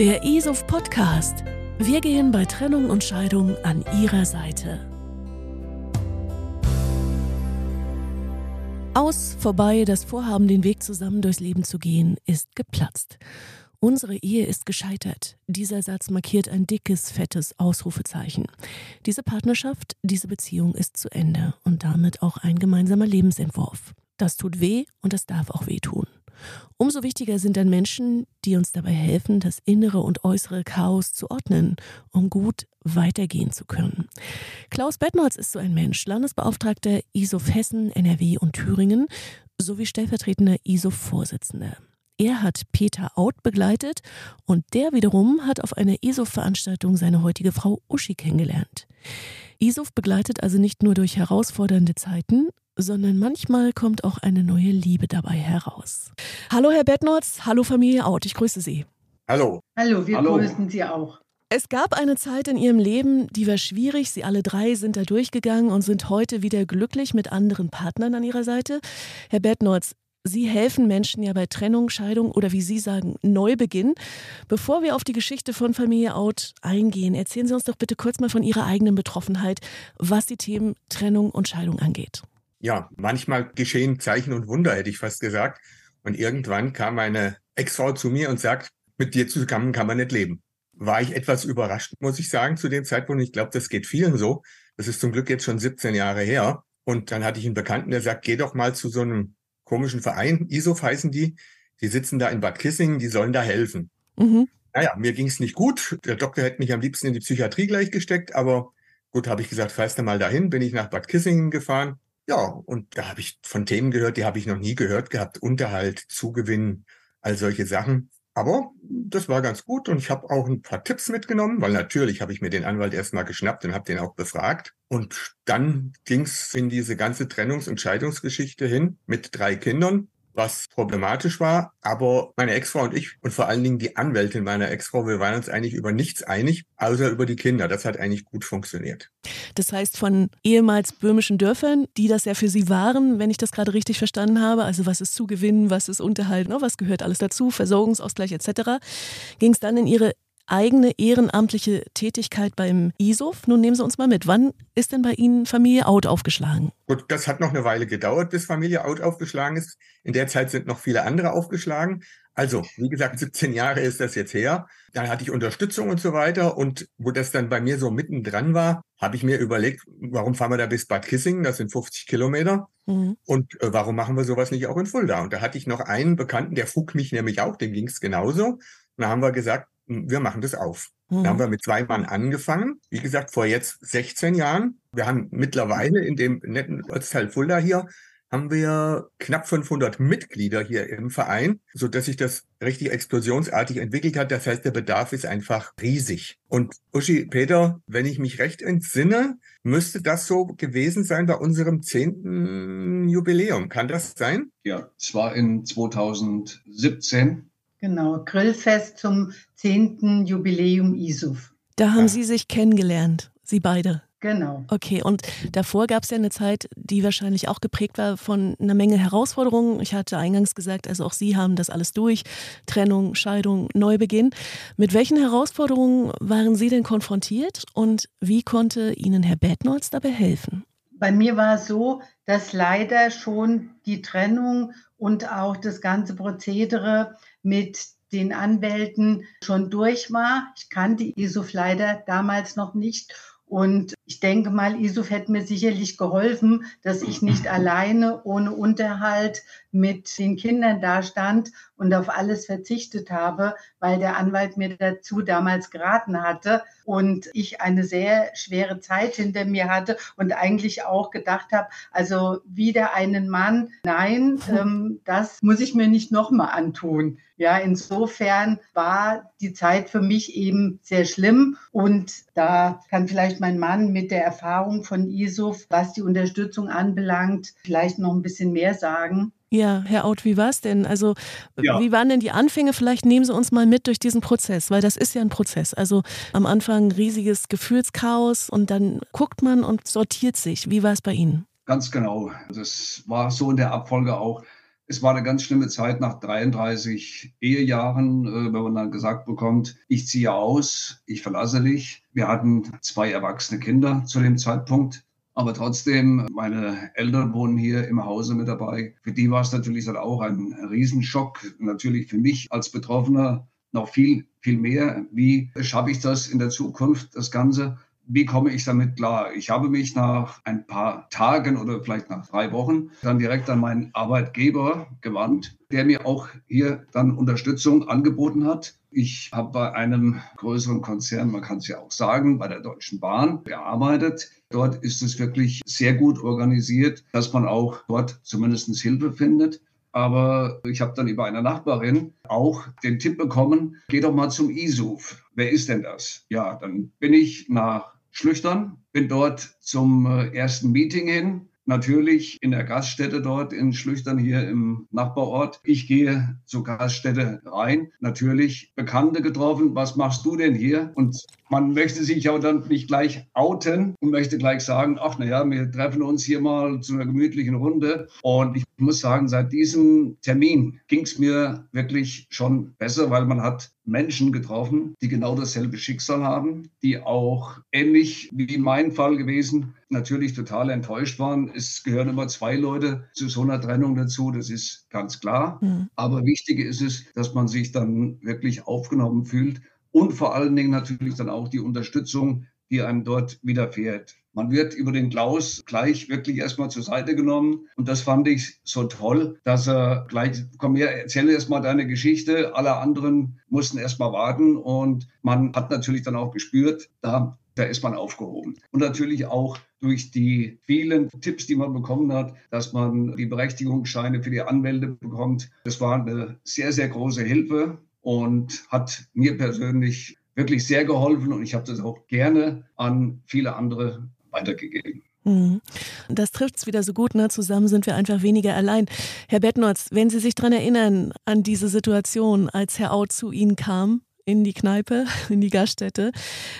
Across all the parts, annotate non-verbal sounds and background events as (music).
Der ISOF Podcast. Wir gehen bei Trennung und Scheidung an Ihrer Seite. Aus, vorbei, das Vorhaben, den Weg zusammen durchs Leben zu gehen, ist geplatzt. Unsere Ehe ist gescheitert. Dieser Satz markiert ein dickes, fettes Ausrufezeichen. Diese Partnerschaft, diese Beziehung ist zu Ende und damit auch ein gemeinsamer Lebensentwurf. Das tut weh und das darf auch wehtun. Umso wichtiger sind dann Menschen, die uns dabei helfen, das innere und äußere Chaos zu ordnen, um gut weitergehen zu können. Klaus Bettnolz ist so ein Mensch, Landesbeauftragter ISOF Hessen, NRW und Thüringen sowie stellvertretender ISOF-Vorsitzender. Er hat Peter Out begleitet und der wiederum hat auf einer ISOF-Veranstaltung seine heutige Frau Uschi kennengelernt. ISOF begleitet also nicht nur durch herausfordernde Zeiten, sondern manchmal kommt auch eine neue Liebe dabei heraus. Hallo Herr Bettnolz, hallo Familie Out, ich grüße Sie. Hallo. Hallo, wir Hallo. grüßen Sie auch. Es gab eine Zeit in Ihrem Leben, die war schwierig. Sie alle drei sind da durchgegangen und sind heute wieder glücklich mit anderen Partnern an Ihrer Seite. Herr Bettnolz, Sie helfen Menschen ja bei Trennung, Scheidung oder wie Sie sagen, Neubeginn. Bevor wir auf die Geschichte von Familie Out eingehen, erzählen Sie uns doch bitte kurz mal von Ihrer eigenen Betroffenheit, was die Themen Trennung und Scheidung angeht. Ja, manchmal geschehen Zeichen und Wunder, hätte ich fast gesagt. Und irgendwann kam meine Ex-Frau zu mir und sagt, mit dir zusammen kann man nicht leben. War ich etwas überrascht, muss ich sagen, zu dem Zeitpunkt. Ich glaube, das geht vielen so. Das ist zum Glück jetzt schon 17 Jahre her. Und dann hatte ich einen Bekannten, der sagt, geh doch mal zu so einem komischen Verein, ISOF heißen die. Die sitzen da in Bad Kissingen, die sollen da helfen. Mhm. Naja, mir ging es nicht gut. Der Doktor hätte mich am liebsten in die Psychiatrie gleich gesteckt, aber gut, habe ich gesagt, fährst du mal dahin, bin ich nach Bad Kissingen gefahren. Ja, und da habe ich von Themen gehört, die habe ich noch nie gehört gehabt. Unterhalt, Zugewinn, all solche Sachen. Aber das war ganz gut und ich habe auch ein paar Tipps mitgenommen, weil natürlich habe ich mir den Anwalt erstmal geschnappt und habe den auch befragt. Und dann ging es in diese ganze Trennungs- und Scheidungsgeschichte hin mit drei Kindern, was problematisch war. Aber meine Ex-Frau und ich und vor allen Dingen die Anwältin meiner Ex-Frau, wir waren uns eigentlich über nichts einig, außer über die Kinder. Das hat eigentlich gut funktioniert. Das heißt, von ehemals böhmischen Dörfern, die das ja für Sie waren, wenn ich das gerade richtig verstanden habe, also was ist Zugewinn, was ist Unterhalt, ne, was gehört alles dazu, Versorgungsausgleich etc., ging es dann in Ihre eigene ehrenamtliche Tätigkeit beim ISOF. Nun nehmen Sie uns mal mit. Wann ist denn bei Ihnen Familie Out aufgeschlagen? Gut, das hat noch eine Weile gedauert, bis Familie Out aufgeschlagen ist. In der Zeit sind noch viele andere aufgeschlagen. Also, wie gesagt, 17 Jahre ist das jetzt her. Dann hatte ich Unterstützung und so weiter. Und wo das dann bei mir so mittendran war, habe ich mir überlegt, warum fahren wir da bis Bad Kissingen? Das sind 50 Kilometer. Mhm. Und äh, warum machen wir sowas nicht auch in Fulda? Und da hatte ich noch einen Bekannten, der frug mich nämlich auch, dem ging es genauso. Und da haben wir gesagt, wir machen das auf. Mhm. Da haben wir mit zwei Mann angefangen. Wie gesagt, vor jetzt 16 Jahren. Wir haben mittlerweile in dem netten Ortsteil Fulda hier, haben wir knapp 500 Mitglieder hier im Verein, so dass sich das richtig explosionsartig entwickelt hat. Das heißt, der Bedarf ist einfach riesig. Und Uschi, Peter, wenn ich mich recht entsinne, müsste das so gewesen sein bei unserem zehnten Jubiläum. Kann das sein? Ja, es war in 2017. Genau, Grillfest zum 10. Jubiläum ISUF. Da haben Ja. Sie sich kennengelernt, Sie beide. Genau. Okay, und davor gab es ja eine Zeit, die wahrscheinlich auch geprägt war von einer Menge Herausforderungen. Ich hatte eingangs gesagt, also auch Sie haben das alles durch. Trennung, Scheidung, Neubeginn. Mit welchen Herausforderungen waren Sie denn konfrontiert und wie konnte Ihnen Herr Bettnolz dabei helfen? Bei mir war es so, dass leider schon die Trennung und auch das ganze Prozedere mit den Anwälten schon durch war. Ich kannte ISUF leider damals noch nicht. Und ich denke mal, ISUF hätte mir sicherlich geholfen, dass ich nicht alleine ohne Unterhalt mit den Kindern dastand und auf alles verzichtet habe, weil der Anwalt mir dazu damals geraten hatte und ich eine sehr schwere Zeit hinter mir hatte und eigentlich auch gedacht habe, also wieder einen Mann, nein, (laughs) ähm, das muss ich mir nicht nochmal antun. Ja, insofern war die Zeit für mich eben sehr schlimm und da kann vielleicht mein Mann mit der Erfahrung von ISUF, was die Unterstützung anbelangt, vielleicht noch ein bisschen mehr sagen. Ja, Herr Out, wie war es denn? Also, Ja. wie waren denn die Anfänge? Vielleicht nehmen Sie uns mal mit durch diesen Prozess, weil das ist ja ein Prozess. Also am Anfang riesiges Gefühlschaos und dann guckt man und sortiert sich. Wie war es bei Ihnen? Ganz genau. Das war so in der Abfolge auch. Es war eine ganz schlimme Zeit nach 33 Ehejahren, äh, wenn man dann gesagt bekommt, ich ziehe aus, ich verlasse dich. Wir hatten zwei erwachsene Kinder zu dem Zeitpunkt. Aber trotzdem, meine Eltern wohnen hier im Hause mit dabei. Für die war es natürlich auch ein Riesenschock. Natürlich für mich als Betroffener noch viel, viel mehr. Wie schaffe ich das in der Zukunft, das Ganze? Wie komme ich damit klar? Ich habe mich nach ein paar Tagen oder vielleicht nach drei Wochen dann direkt an meinen Arbeitgeber gewandt, der mir auch hier dann Unterstützung angeboten hat. Ich habe bei einem größeren Konzern, man kann es ja auch sagen, bei der Deutschen Bahn gearbeitet. Dort ist es wirklich sehr gut organisiert, dass man auch dort zumindest Hilfe findet. Aber ich habe dann über eine Nachbarin auch den Tipp bekommen, geh doch mal zum ISUF. Wer ist denn das? Ja, dann bin ich nach Schlüchtern, bin dort zum äh, ersten Meeting hin, natürlich in der Gaststätte dort in Schlüchtern hier im Nachbarort. Ich gehe zur Gaststätte rein, natürlich Bekannte getroffen. Was machst du denn hier? Und man möchte sich aber dann nicht gleich outen und möchte gleich sagen, ach naja, wir treffen uns hier mal zu einer gemütlichen Runde. Und ich muss sagen, seit diesem Termin ging es mir wirklich schon besser, weil man hat Menschen getroffen, die genau dasselbe Schicksal haben, die auch ähnlich wie mein Fall gewesen, natürlich total enttäuscht waren. Es gehören immer zwei Leute zu so einer Trennung dazu, das ist ganz klar. Mhm. Aber wichtig ist es, dass man sich dann wirklich aufgenommen fühlt und vor allen Dingen natürlich dann auch die Unterstützung, die einem dort widerfährt. Man wird über den Klaus gleich wirklich erstmal zur Seite genommen. Und das fand ich so toll, dass er gleich, komm her, erzähle erstmal deine Geschichte. Alle anderen mussten erstmal warten. Und man hat natürlich dann auch gespürt, da, da ist man aufgehoben. Und natürlich auch durch die vielen Tipps, die man bekommen hat, dass man die Berechtigungsscheine für die Anwälte bekommt. Das war eine sehr, sehr große Hilfe und hat mir persönlich wirklich sehr geholfen und ich habe das auch gerne an viele andere weitergegeben. Mhm. Das trifft es wieder so gut, ne? Zusammen sind wir einfach weniger allein. Herr Bettnotz, wenn Sie sich daran erinnern, an diese Situation, als Herr Out zu Ihnen kam, in die Kneipe, (laughs) in die Gaststätte,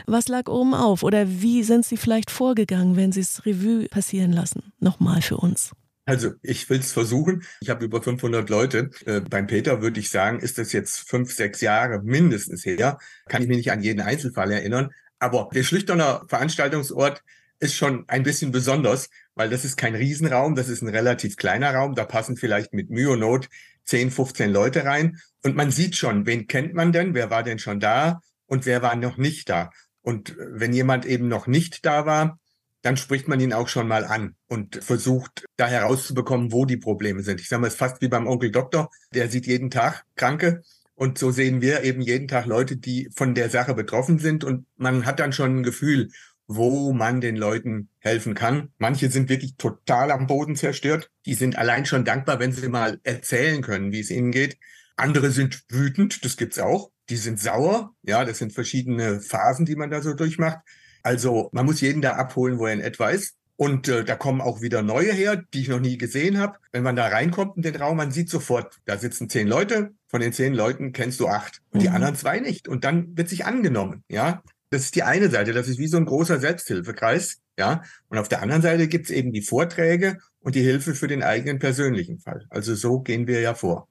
was lag oben auf? Oder wie sind Sie vielleicht vorgegangen, wenn Sie es Revue passieren lassen? Nochmal für uns. Also ich will es versuchen. Ich habe über 500 Leute. Äh, beim Peter würde ich sagen, ist das jetzt fünf, sechs Jahre mindestens her. Kann ich mich nicht an jeden Einzelfall erinnern. Aber der Schlüchterner Veranstaltungsort ist schon ein bisschen besonders, weil das ist kein Riesenraum, das ist ein relativ kleiner Raum. Da passen vielleicht mit Mühe und Not 10, 15 Leute rein. Und man sieht schon, wen kennt man denn, wer war denn schon da und wer war noch nicht da. Und wenn jemand eben noch nicht da war, dann spricht man ihn auch schon mal an und versucht da herauszubekommen, wo die Probleme sind. Ich sage mal, es ist fast wie beim Onkel Doktor, der sieht jeden Tag Kranke und so sehen wir eben jeden Tag Leute, die von der Sache betroffen sind und man hat dann schon ein Gefühl, wo man den Leuten helfen kann. Manche sind wirklich total am Boden zerstört. Die sind allein schon dankbar, wenn sie mal erzählen können, wie es ihnen geht. Andere sind wütend, das gibt's auch. Die sind sauer. Ja, das sind verschiedene Phasen, die man da so durchmacht. Also man muss jeden da abholen, wo er in etwa ist. Und äh, da kommen auch wieder neue her, die ich noch nie gesehen habe. Wenn man da reinkommt in den Raum, man sieht sofort, da sitzen zehn Leute. Von den zehn Leuten kennst du acht und mhm. die anderen zwei nicht. Und dann wird sich angenommen. Ja, das ist die eine Seite. Das ist wie so ein großer Selbsthilfekreis. Ja, und auf der anderen Seite gibt's eben die Vorträge und die Hilfe für den eigenen persönlichen Fall. Also so gehen wir ja vor.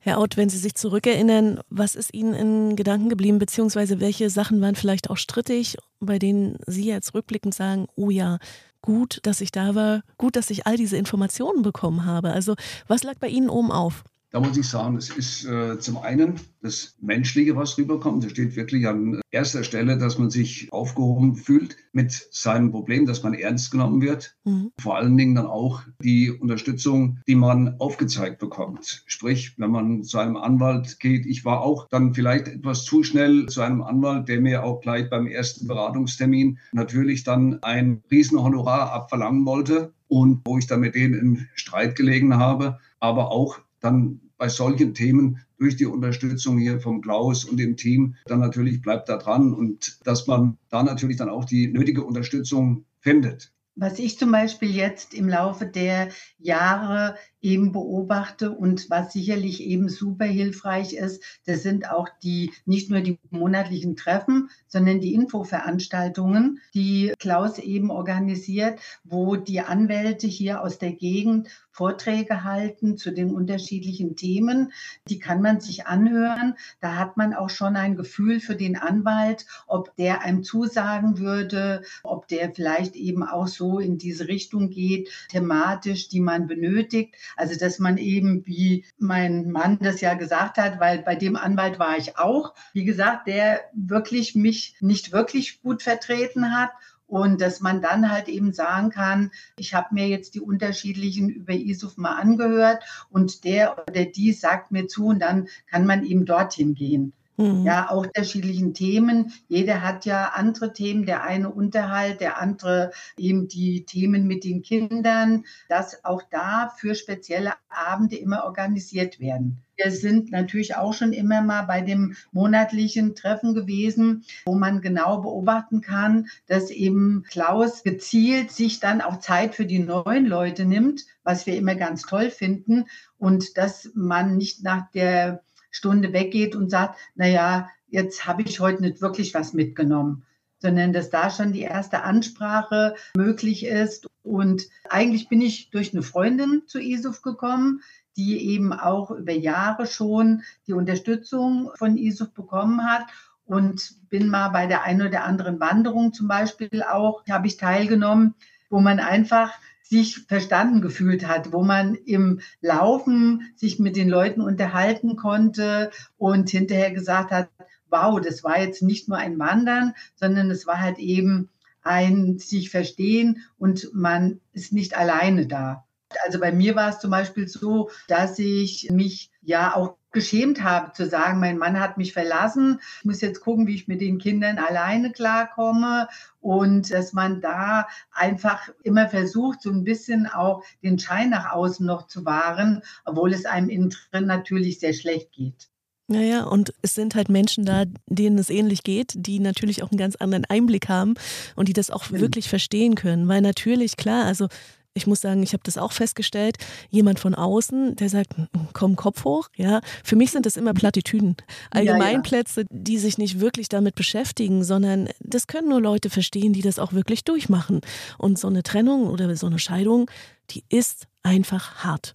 Herr Ott, wenn Sie sich zurückerinnern, was ist Ihnen in Gedanken geblieben, beziehungsweise welche Sachen waren vielleicht auch strittig, bei denen Sie jetzt rückblickend sagen, oh ja, gut, dass ich da war, gut, dass ich all diese Informationen bekommen habe. Also was lag bei Ihnen oben auf? Da muss ich sagen, es ist äh, zum einen das Menschliche, was rüberkommt. Da steht wirklich an erster Stelle, dass man sich aufgehoben fühlt mit seinem Problem, dass man ernst genommen wird. Mhm. Vor allen Dingen dann auch die Unterstützung, die man aufgezeigt bekommt. Sprich, wenn man zu einem Anwalt geht, ich war auch dann vielleicht etwas zu schnell zu einem Anwalt, der mir auch gleich beim ersten Beratungstermin natürlich dann ein Riesenhonorar abverlangen wollte und wo ich dann mit denen im Streit gelegen habe, aber auch dann bei solchen Themen durch die Unterstützung hier vom Klaus und dem Team dann natürlich bleibt da dran und dass man da natürlich dann auch die nötige Unterstützung findet. Was ich zum Beispiel jetzt im Laufe der Jahre eben beobachte und was sicherlich eben super hilfreich ist, das sind auch die, nicht nur die monatlichen Treffen, sondern die Infoveranstaltungen, die Klaus eben organisiert, wo die Anwälte hier aus der Gegend Vorträge halten zu den unterschiedlichen Themen. Die kann man sich anhören. Da hat man auch schon ein Gefühl für den Anwalt, ob der einem zusagen würde, ob der vielleicht eben auch so in diese Richtung geht, thematisch, die man benötigt. Also, dass man eben, wie mein Mann das ja gesagt hat, weil bei dem Anwalt war ich auch, wie gesagt, der wirklich mich nicht wirklich gut vertreten hat und dass man dann halt eben sagen kann, ich habe mir jetzt die unterschiedlichen über ISUF mal angehört und der oder die sagt mir zu und dann kann man eben dorthin gehen. Mhm. Ja, auch unterschiedlichen Themen. Jeder hat ja andere Themen. Der eine Unterhalt, der andere eben die Themen mit den Kindern, dass auch da für spezielle Abende immer organisiert werden. Wir sind natürlich auch schon immer mal bei dem monatlichen Treffen gewesen, wo man genau beobachten kann, dass eben Klaus gezielt sich dann auch Zeit für die neuen Leute nimmt, was wir immer ganz toll finden und dass man nicht nach der Stunde weggeht und sagt, na ja, jetzt habe ich heute nicht wirklich was mitgenommen, sondern dass da schon die erste Ansprache möglich ist. Und eigentlich bin ich durch eine Freundin zu ISUF gekommen, die eben auch über Jahre schon die Unterstützung von ISUF bekommen hat und bin mal bei der einen oder anderen Wanderung zum Beispiel auch, habe ich teilgenommen, wo man einfach sich verstanden gefühlt hat, wo man im Laufen sich mit den Leuten unterhalten konnte und hinterher gesagt hat, wow, das war jetzt nicht nur ein Wandern, sondern es war halt eben ein sich verstehen und man ist nicht alleine da. Also bei mir war es zum Beispiel so, dass ich mich ja auch geschämt habe zu sagen, mein Mann hat mich verlassen. Ich muss jetzt gucken, wie ich mit den Kindern alleine klarkomme und dass man da einfach immer versucht, so ein bisschen auch den Schein nach außen noch zu wahren, obwohl es einem innen drin natürlich sehr schlecht geht. Naja, und es sind halt Menschen da, denen es ähnlich geht, die natürlich auch einen ganz anderen Einblick haben und die das auch wirklich verstehen können. Weil natürlich, klar, also ich muss sagen, ich habe das auch festgestellt, jemand von außen, der sagt, komm, Kopf hoch, ja. Für mich sind das immer Plattitüden. Allgemeinplätze, ja, ja. die sich nicht wirklich damit beschäftigen, sondern das können nur Leute verstehen, die das auch wirklich durchmachen. Und so eine Trennung oder so eine Scheidung, die ist einfach hart.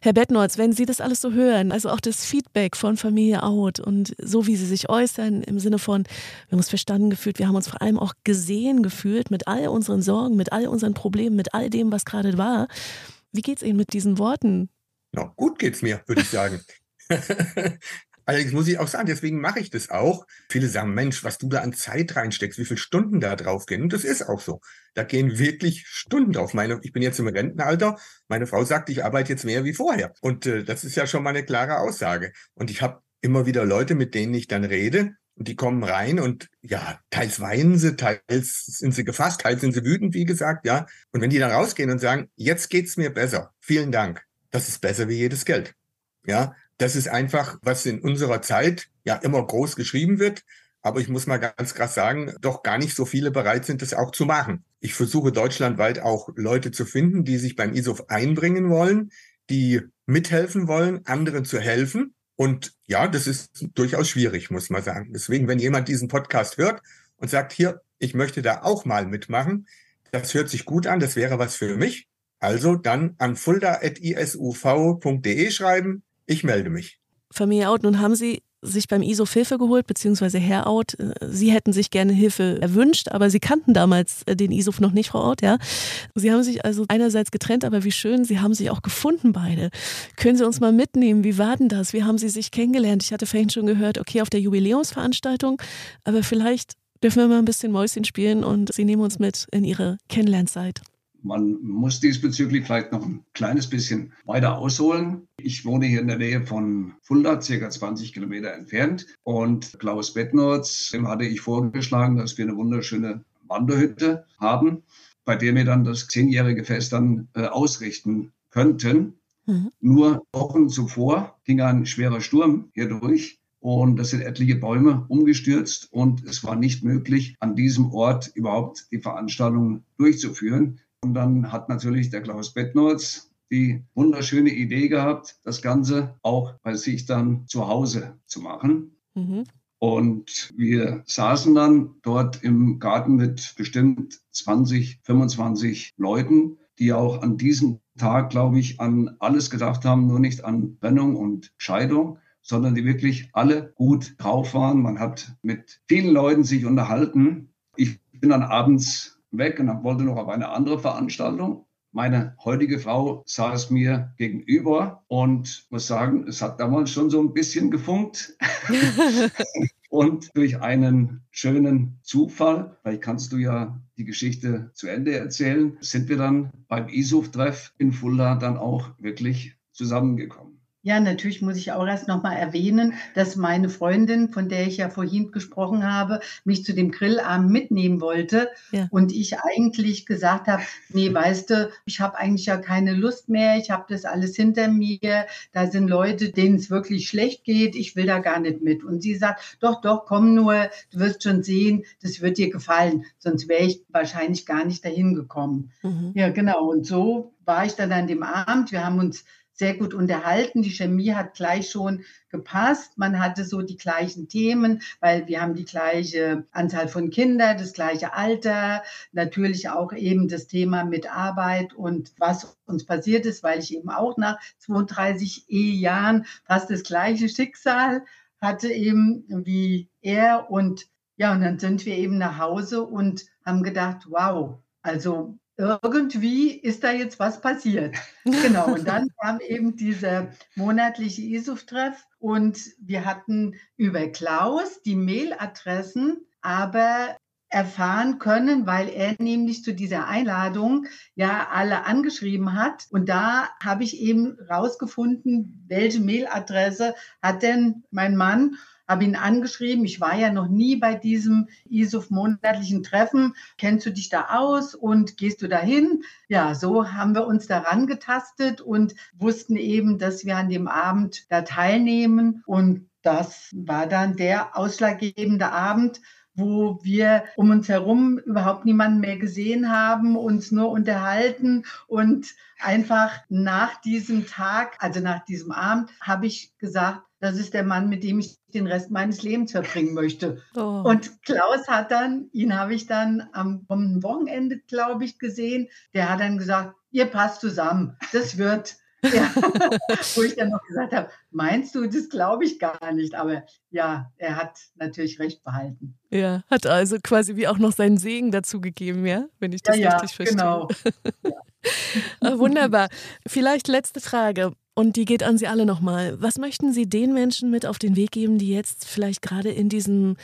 Herr Bettnolz, wenn Sie das alles so hören, also auch das Feedback von Familie Out und so wie Sie sich äußern im Sinne von, wir haben uns verstanden gefühlt, wir haben uns vor allem auch gesehen gefühlt mit all unseren Sorgen, mit all unseren Problemen, mit all dem, was gerade war. Wie geht es Ihnen mit diesen Worten? No, gut geht's mir, würde ich sagen. (laughs) Allerdings muss ich auch sagen, deswegen mache ich das auch. Viele sagen, Mensch, was du da an Zeit reinsteckst, wie viele Stunden da drauf gehen. Und das ist auch so. Da gehen wirklich Stunden drauf. Meine, ich bin jetzt im Rentenalter. Meine Frau sagt, ich arbeite jetzt mehr wie vorher. Und äh, das ist ja schon mal eine klare Aussage. Und ich habe immer wieder Leute, mit denen ich dann rede. Und die kommen rein und ja, teils weinen sie, teils sind sie gefasst, teils sind sie wütend, wie gesagt, ja. Und wenn die dann rausgehen und sagen, jetzt geht's mir besser, vielen Dank, das ist besser wie jedes Geld. Ja, das ist einfach, was in unserer Zeit ja immer groß geschrieben wird. Aber ich muss mal ganz krass sagen, doch gar nicht so viele bereit sind, das auch zu machen. Ich versuche deutschlandweit auch Leute zu finden, die sich beim ISOF einbringen wollen, die mithelfen wollen, anderen zu helfen. Und ja, das ist durchaus schwierig, muss man sagen. Deswegen, wenn jemand diesen Podcast hört und sagt, hier, ich möchte da auch mal mitmachen, das hört sich gut an, das wäre was für mich. Also dann an fulda.isuv.de schreiben ich melde mich. Familie Out, nun haben Sie sich beim ISOF Hilfe geholt, beziehungsweise Herr Out. Sie hätten sich gerne Hilfe erwünscht, aber Sie kannten damals äh, den ISOF noch nicht, Frau Out, ja. Sie haben sich also einerseits getrennt, aber wie schön, Sie haben sich auch gefunden beide. Können Sie uns mal mitnehmen, wie war denn das? Wie haben Sie sich kennengelernt? Ich hatte vorhin schon gehört, okay, auf der Jubiläumsveranstaltung, aber vielleicht dürfen wir mal ein bisschen Mäuschen spielen und Sie nehmen uns mit in Ihre Kennenlernzeit. Man muss diesbezüglich vielleicht noch ein kleines bisschen weiter ausholen. Ich wohne hier in der Nähe von Fulda, circa 20 Kilometer entfernt. Und Klaus Bettnorz, dem hatte ich vorgeschlagen, dass wir eine wunderschöne Wanderhütte haben, bei der wir dann das zehnjährige Fest dann äh, ausrichten könnten. Mhm. Nur Wochen zuvor ging ein schwerer Sturm hier durch. Und es sind etliche Bäume umgestürzt und es war nicht möglich, an diesem Ort überhaupt die Veranstaltung durchzuführen. Und dann hat natürlich der Klaus Bettnolz die wunderschöne Idee gehabt, das Ganze auch bei sich dann zu Hause zu machen. Mhm. Und wir saßen dann dort im Garten mit bestimmt 20, 25 Leuten, die auch an diesem Tag, glaube ich, an alles gedacht haben, nur nicht an Trennung und Scheidung, sondern die wirklich alle gut drauf waren. Man hat mit vielen Leuten sich unterhalten. Ich bin dann abends weg und wollte noch auf eine andere Veranstaltung. Meine heutige Frau saß mir gegenüber und muss sagen, es hat damals schon so ein bisschen gefunkt. (laughs) und durch einen schönen Zufall, vielleicht kannst du ja die Geschichte zu Ende erzählen, sind wir dann beim ISUF-Treff in Fulda dann auch wirklich zusammengekommen. Ja, natürlich muss ich auch erst noch mal erwähnen, dass meine Freundin, von der ich ja vorhin gesprochen habe, mich zu dem Grillabend mitnehmen wollte ja. und ich eigentlich gesagt habe, nee, weißt du, ich habe eigentlich ja keine Lust mehr, ich habe das alles hinter mir, da sind Leute, denen es wirklich schlecht geht, ich will da gar nicht mit. Und sie sagt, doch, doch, komm nur, du wirst schon sehen, das wird dir gefallen, sonst wäre ich wahrscheinlich gar nicht dahin gekommen. Mhm. Ja, genau. Und so war ich dann an dem Abend. Wir haben uns sehr gut unterhalten. Die Chemie hat gleich schon gepasst. Man hatte so die gleichen Themen, weil wir haben die gleiche Anzahl von Kindern, das gleiche Alter, natürlich auch eben das Thema mit Arbeit und was uns passiert ist, weil ich eben auch nach 32 Ehejahren fast das gleiche Schicksal hatte eben wie er und ja, und dann sind wir eben nach Hause und haben gedacht, wow, also irgendwie ist da jetzt was passiert. (laughs) Genau, und dann kam eben dieser monatliche ISUF-Treff und wir hatten über Klaus die Mailadressen, aber erfahren können, weil er nämlich zu dieser Einladung ja alle angeschrieben hat. Und da habe ich eben rausgefunden, welche Mailadresse hat denn mein Mann habe ihn angeschrieben. Ich war ja noch nie bei diesem ISUF monatlichen Treffen. Kennst du dich da aus und gehst du dahin? Ja, so haben wir uns daran getastet und wussten eben, dass wir an dem Abend da teilnehmen. Und das war dann der ausschlaggebende Abend, wo wir um uns herum überhaupt niemanden mehr gesehen haben, uns nur unterhalten und einfach nach diesem Tag, also nach diesem Abend, habe ich gesagt, das ist der Mann, mit dem ich den Rest meines Lebens verbringen möchte. Oh. Und Klaus hat dann, ihn habe ich dann am Wochenende, glaube ich, gesehen, der hat dann gesagt, ihr passt zusammen, das wird. Ja. (laughs) Wo ich dann noch gesagt habe, meinst du, das glaube ich gar nicht. Aber ja, er hat natürlich recht behalten. Ja, hat also quasi wie auch noch seinen Segen dazu gegeben, ja, wenn ich das ja, richtig verstehe. Genau. Ja. (laughs) Ah, wunderbar. Vielleicht letzte Frage. Und die geht an Sie alle nochmal. Was möchten Sie den Menschen mit auf den Weg geben, die jetzt vielleicht gerade in diesem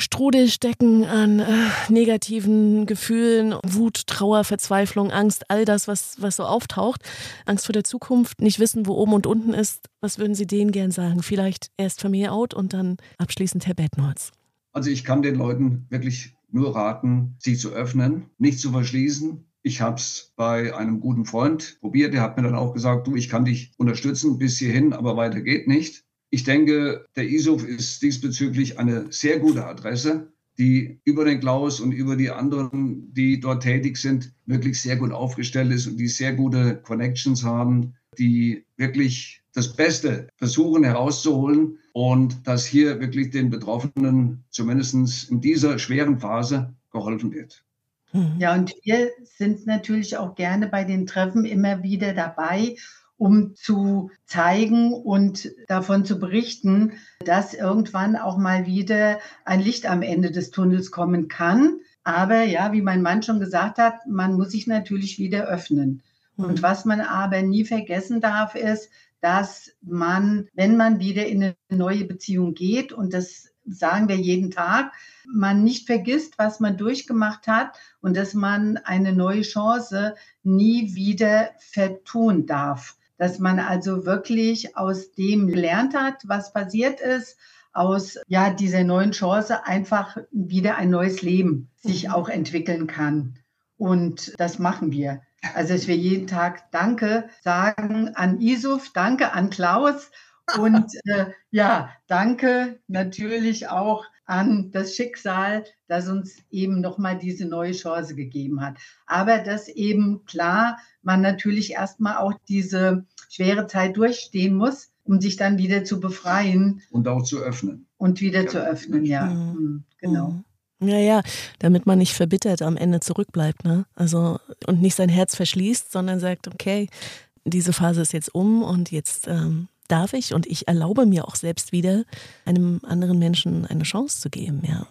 Strudel stecken an äh, negativen Gefühlen, Wut, Trauer, Verzweiflung, Angst, all das, was, was so auftaucht, Angst vor der Zukunft, nicht wissen, wo oben und unten ist. Was würden Sie denen gern sagen? Vielleicht erst Familie out und dann abschließend Herr Bettnolz. Also ich kann den Leuten wirklich nur raten, sich zu öffnen, nicht zu verschließen, ich habe es bei einem guten Freund probiert. Der hat mir dann auch gesagt, du, ich kann dich unterstützen bis hierhin, aber weiter geht nicht. Ich denke, der ISOF ist diesbezüglich eine sehr gute Adresse, die über den Klaus und über die anderen, die dort tätig sind, wirklich sehr gut aufgestellt ist und die sehr gute Connections haben, die wirklich das Beste versuchen herauszuholen und dass hier wirklich den Betroffenen zumindest in dieser schweren Phase geholfen wird. Ja, und wir sind natürlich auch gerne bei den Treffen immer wieder dabei, um zu zeigen und davon zu berichten, dass irgendwann auch mal wieder ein Licht am Ende des Tunnels kommen kann. Aber ja, wie mein Mann schon gesagt hat, man muss sich natürlich wieder öffnen. Und mhm. was man aber nie vergessen darf, ist, dass man, wenn man wieder in eine neue Beziehung geht, und das sagen wir jeden Tag, man nicht vergisst, was man durchgemacht hat und dass man eine neue Chance nie wieder vertun darf. Dass man also wirklich aus dem gelernt hat, was passiert ist, aus ja, dieser neuen Chance einfach wieder ein neues Leben sich mhm. auch entwickeln kann. Und das machen wir. Also, dass wir jeden Tag Danke sagen an Isuf, Danke an Klaus und äh, ja, danke natürlich auch an das Schicksal, das uns eben nochmal diese neue Chance gegeben hat. Aber dass eben klar man natürlich erstmal auch diese schwere Zeit durchstehen muss, um sich dann wieder zu befreien. Und auch zu öffnen. Und wieder ja. zu öffnen, ja. Mhm. mhm. Genau. Mhm. Naja, damit man nicht verbittert am Ende zurückbleibt, ne? Also und nicht sein Herz verschließt, sondern sagt, okay, diese Phase ist jetzt um und jetzt ähm, darf ich und ich erlaube mir auch selbst wieder, einem anderen Menschen eine Chance zu geben, ja.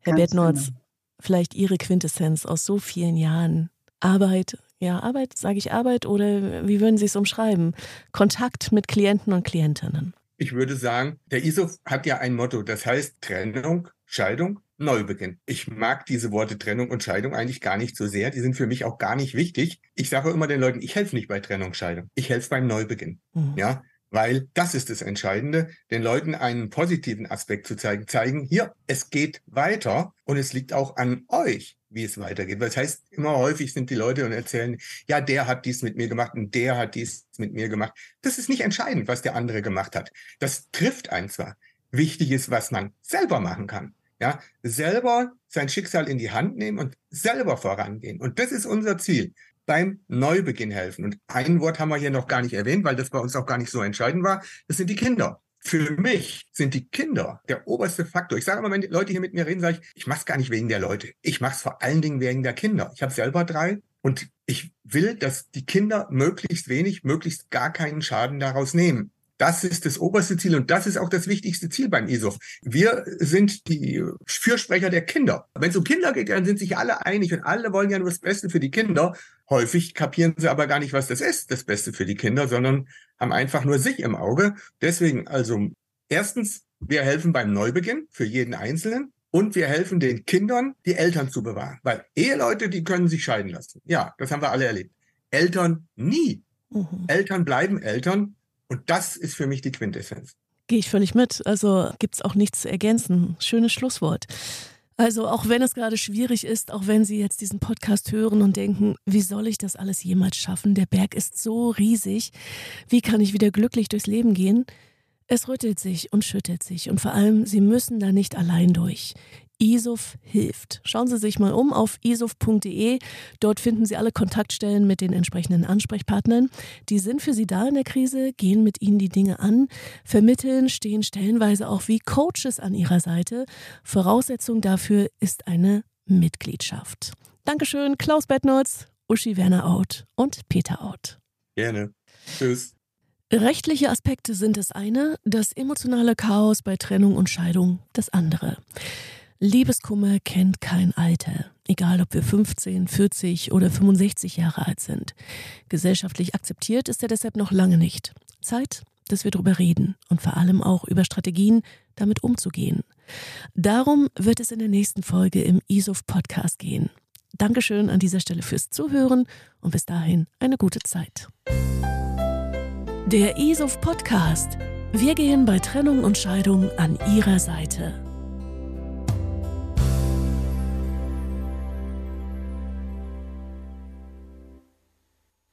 Herr Bettnorz, genau. vielleicht Ihre Quintessenz aus so vielen Jahren Arbeit, ja, Arbeit, sage ich Arbeit oder wie würden Sie es umschreiben? Kontakt mit Klienten und Klientinnen. Ich würde sagen, der ISO hat ja ein Motto, das heißt Trennung, Scheidung, Neubeginn. Ich mag diese Worte Trennung und Scheidung eigentlich gar nicht so sehr. Die sind für mich auch gar nicht wichtig. Ich sage immer den Leuten, ich helfe nicht bei Trennung, Scheidung. Ich helfe beim Neubeginn. Mhm. Ja, weil das ist das Entscheidende, den Leuten einen positiven Aspekt zu zeigen. Zeigen, hier, es geht weiter und es liegt auch an euch, wie es weitergeht. Das heißt, immer häufig sind die Leute und erzählen, ja, der hat dies mit mir gemacht und der hat dies mit mir gemacht. Das ist nicht entscheidend, was der andere gemacht hat. Das trifft einen zwar. Wichtig ist, was man selber machen kann. Ja, selber sein Schicksal in die Hand nehmen und selber vorangehen. Und das ist unser Ziel beim Neubeginn helfen. Und ein Wort haben wir hier noch gar nicht erwähnt, weil das bei uns auch gar nicht so entscheidend war. Das sind die Kinder. Für mich sind die Kinder der oberste Faktor. Ich sage immer, wenn die Leute hier mit mir reden, sage ich, ich mache es gar nicht wegen der Leute. Ich mache es vor allen Dingen wegen der Kinder. Ich habe selber drei und ich will, dass die Kinder möglichst wenig, möglichst gar keinen Schaden daraus nehmen. Das ist das oberste Ziel und das ist auch das wichtigste Ziel beim ISOF. Wir sind die Fürsprecher der Kinder. Wenn es um Kinder geht, dann sind sich alle einig und alle wollen ja nur das Beste für die Kinder. Häufig kapieren sie aber gar nicht, was das ist, das Beste für die Kinder, sondern haben einfach nur sich im Auge. Deswegen also erstens, wir helfen beim Neubeginn für jeden Einzelnen. Und wir helfen den Kindern, die Eltern zu bewahren. Weil Eheleute, die können sich scheiden lassen. Ja, das haben wir alle erlebt. Eltern nie. Mhm. Eltern bleiben Eltern und das ist für mich die Quintessenz. Gehe ich völlig mit. Also gibt es auch nichts zu ergänzen. Schönes Schlusswort. Also auch wenn es gerade schwierig ist, auch wenn Sie jetzt diesen Podcast hören und denken, wie soll ich das alles jemals schaffen? Der Berg ist so riesig. Wie kann ich wieder glücklich durchs Leben gehen? Es rüttelt sich und schüttelt sich und vor allem, Sie müssen da nicht allein durch. ISOF hilft. Schauen Sie sich mal um auf isof.de. Dort finden Sie alle Kontaktstellen mit den entsprechenden Ansprechpartnern. Die sind für Sie da in der Krise, gehen mit Ihnen die Dinge an, vermitteln, stehen stellenweise auch wie Coaches an Ihrer Seite. Voraussetzung dafür ist eine Mitgliedschaft. Dankeschön, Klaus Bettnolz, Uschi Werner Out und Peter Out. Gerne. Tschüss. Rechtliche Aspekte sind das eine, das emotionale Chaos bei Trennung und Scheidung das andere. Liebeskummer kennt kein Alter, egal ob wir 15, 40 oder 65 Jahre alt sind. Gesellschaftlich akzeptiert ist er deshalb noch lange nicht. Zeit, dass wir darüber reden und vor allem auch über Strategien, damit umzugehen. Darum wird es in der nächsten Folge im ISOF Podcast gehen. Dankeschön an dieser Stelle fürs Zuhören und bis dahin eine gute Zeit. Der ISOF Podcast. Wir gehen bei Trennung und Scheidung an Ihrer Seite.